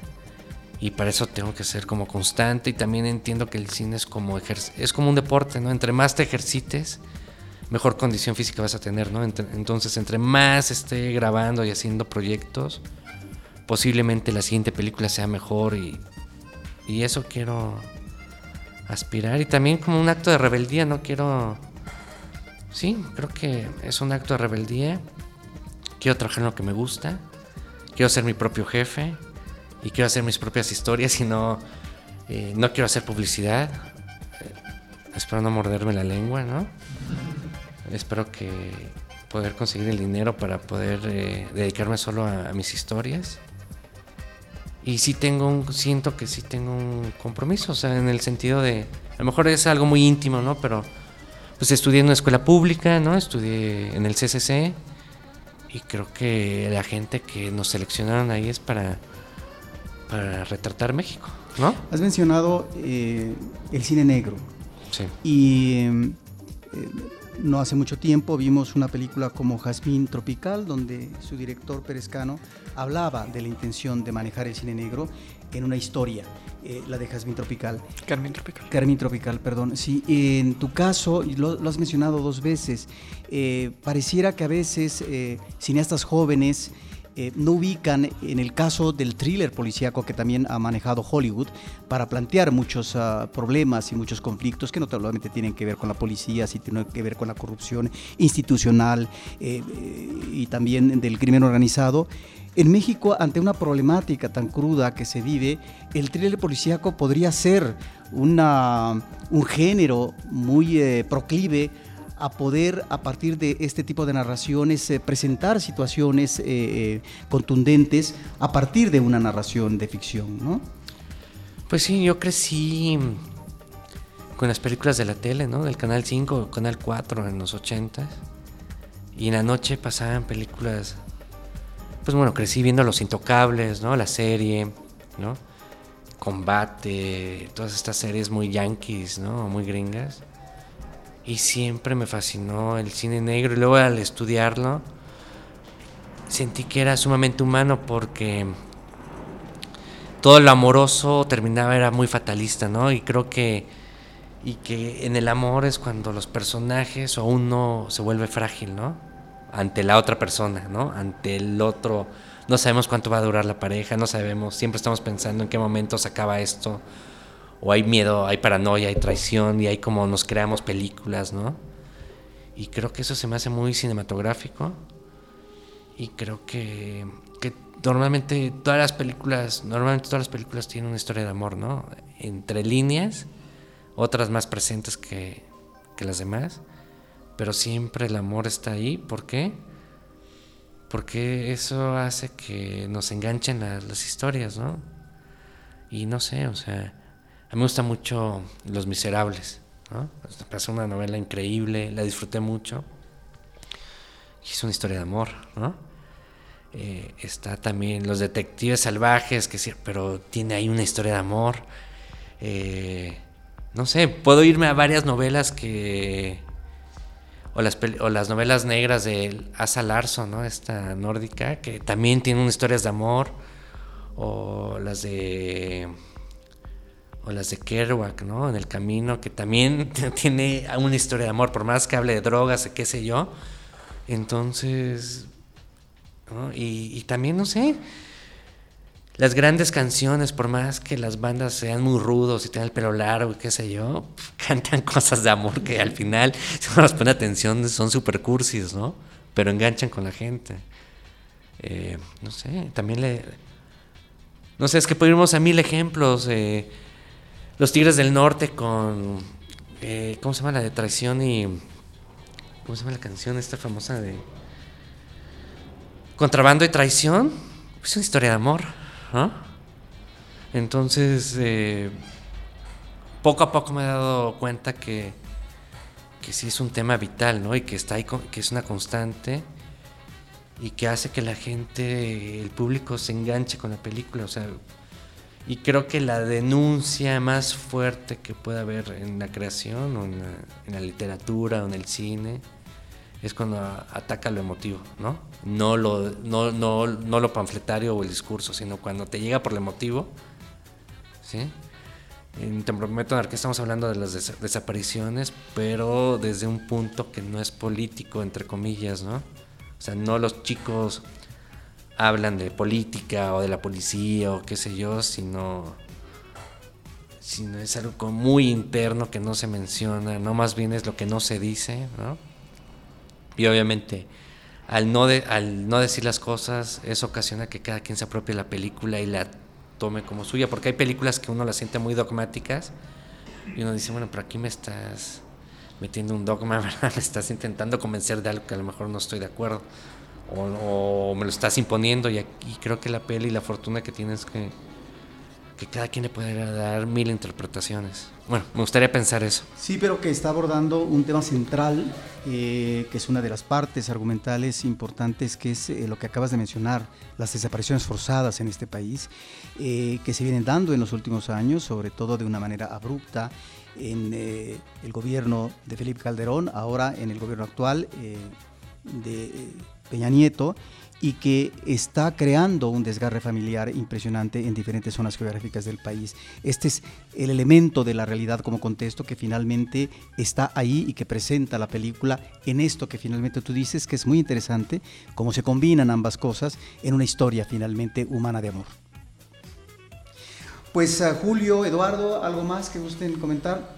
y para eso tengo que ser como constante y también entiendo que el cine es como, es como un deporte, ¿no? Entre más te ejercites, mejor condición física vas a tener, ¿no? Entonces entre más esté grabando y haciendo proyectos, posiblemente la siguiente película sea mejor y y eso quiero aspirar. Y también como un acto de rebeldía, no quiero... Sí, creo que es un acto de rebeldía. Quiero trabajar en lo que me gusta. Quiero ser mi propio jefe. Y quiero hacer mis propias historias y no, eh, no quiero hacer publicidad. Eh, espero no morderme la lengua, ¿no? Espero que poder conseguir el dinero para poder eh, dedicarme solo a mis historias y sí tengo un, siento que sí tengo un compromiso, o sea, en el sentido de, a lo mejor es algo muy íntimo, ¿no? Pero pues estudié en una escuela pública, ¿no? Estudié en el CCC y creo que la gente que nos seleccionaron ahí es para, para retratar México, ¿no? Has mencionado eh, el cine negro. Sí. Y eh, no hace mucho tiempo vimos una película como Jazmín Tropical, donde su director Perezcano hablaba de la intención de manejar el cine negro en una historia, eh, la de Jazmín Tropical. Carmín Tropical. Carmín Tropical, perdón. Sí, en tu caso, y lo, has mencionado dos veces, eh, pareciera que a veces eh, cineastas jóvenes eh, no ubican en el caso del thriller policíaco que también ha manejado Hollywood para plantear muchos ah, problemas y muchos conflictos que no solamente tienen que ver con la policía, sino tienen que ver con la corrupción institucional eh, y también del crimen organizado. En México, ante una problemática tan cruda que se vive, el thriller policíaco podría ser una, un género muy eh, proclive a poder a partir de este tipo de narraciones eh, presentar situaciones eh, eh, contundentes a partir de una narración de ficción, ¿no? Pues sí, yo crecí con las películas de la tele, ¿no? Del Canal 5, Canal 4 en los 80 y en la noche pasaban películas pues bueno, crecí viendo Los Intocables, ¿no? La serie, ¿no? Combate, todas estas series muy yankees, ¿no? Muy gringas. Y siempre me fascinó el cine negro. Y luego al estudiarlo, sentí que era sumamente humano porque todo lo amoroso terminaba, era muy fatalista, ¿no? Y creo que y que en el amor es cuando los personajes o uno se vuelve frágil, ¿no? Ante la otra persona, ¿no? Ante el otro. No sabemos cuánto va a durar la pareja, no sabemos, siempre estamos pensando en qué momento se acaba esto, o hay miedo, hay paranoia, hay traición, y hay como nos creamos películas, ¿no? Y creo que eso se me hace muy cinematográfico, y creo que, que normalmente todas las películas, normalmente todas las películas tienen una historia de amor, ¿no? Entre líneas otras más presentes que, las demás, pero siempre el amor está ahí. ¿Por qué? Porque eso hace que nos enganchen las, las historias, ¿no? Y no sé, o sea, a mí me gusta mucho Los Miserables, ¿no? Es una novela increíble, la disfruté mucho. Es una historia de amor, ¿no? Eh, está también Los Detectives Salvajes, que pero tiene ahí una historia de amor. Eh, no sé, puedo irme a varias novelas que... O las, o las novelas negras de Asa Larson, ¿no? Esta nórdica, que también tienen historias de amor. O las de... Las de Kerouac, ¿no? En el camino, que también tiene una historia de amor, por más que hable de drogas, qué sé yo. Entonces... Y, y también, no sé, las grandes canciones, por más que las bandas sean muy rudos y tengan el pelo largo y qué sé yo, cantan cosas de amor que al final, si uno las pone atención, son super cursis, ¿no? Pero enganchan con la gente. Eh, no sé, también le... No sé, es que podríamos a mil ejemplos. Eh, los Tigres del Norte con... Eh, ¿Cómo se llama la de traición y... ¿Cómo se llama la canción esta famosa de... Contrabando y traición? Es una historia de amor. Entonces, eh, poco a poco me he dado cuenta que, que sí es un tema vital, ¿no? Y que está ahí, que es una constante y que hace que la gente, el público se enganche con la película, o sea, y creo que la denuncia más fuerte que puede haber en la creación o en la literatura o en el cine es cuando ataca lo emotivo, ¿no? No lo, no, no, no lo panfletario o el discurso, sino cuando te llega por lo emotivo, ¿sí? En Te prometo que estamos hablando de las desapariciones, pero desde un punto que no es político, entre comillas, ¿no? O sea, no los chicos hablan de política o de la policía o qué sé yo, sino, sino es algo muy interno que no se menciona, no más bien es lo que no se dice, ¿no? Y obviamente, al no, al no decir las cosas, eso ocasiona que cada quien se apropie la película y la tome como suya, porque hay películas que uno las siente muy dogmáticas y uno dice, bueno, pero aquí me estás metiendo un dogma, ¿verdad? Me estás intentando convencer de algo que a lo mejor no estoy de acuerdo. O, me lo estás imponiendo y, aquí, creo que la peli y la fortuna que tienes que cada quien le puede dar mil interpretaciones. Bueno, me gustaría pensar eso. Sí, pero que está abordando un tema central, eh, que es una de las partes argumentales importantes, que es eh, lo que acabas de mencionar, las desapariciones forzadas en este país, eh, que se vienen dando en los últimos años, sobre todo de una manera abrupta en el gobierno de Felipe Calderón, ahora en el gobierno actual de Peña Nieto y que está creando un desgarre familiar impresionante en diferentes zonas geográficas del país. Este es el elemento de la realidad como contexto que finalmente está ahí y que presenta la película en esto que finalmente tú dices que es muy interesante, cómo se combinan ambas cosas en una historia finalmente humana de amor. Pues uh, Julio, Eduardo, ¿algo más que gusten comentar?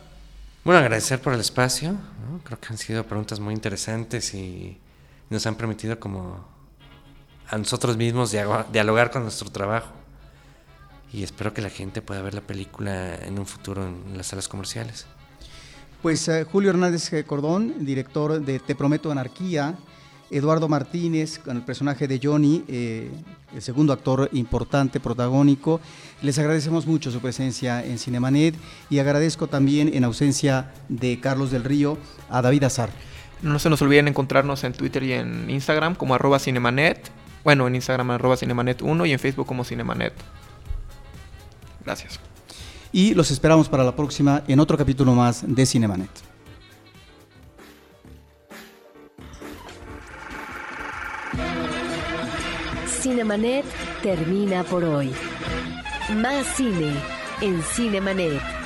Bueno, agradecer por el espacio. Creo que han sido preguntas muy interesantes y nos han permitido como a nosotros mismos dialogar con nuestro trabajo. Y espero que la gente pueda ver la película en un futuro en las salas comerciales. Pues eh, Julio Hernández Cordón, director de Te Prometo Anarquía, Eduardo Martínez con el personaje de Johnny, eh, el segundo actor importante, protagónico. Les agradecemos mucho su presencia en Cinemanet y agradezco también en ausencia de Carlos del Río a David Azar. No se nos olviden encontrarnos en Twitter y en Instagram como arroba cinemanet bueno, en Instagram arroba cinemanet1 y en Facebook como cinemanet. Gracias. Y los esperamos para la próxima en otro capítulo más de Cinemanet. Cinemanet termina por hoy. Más cine en Cinemanet.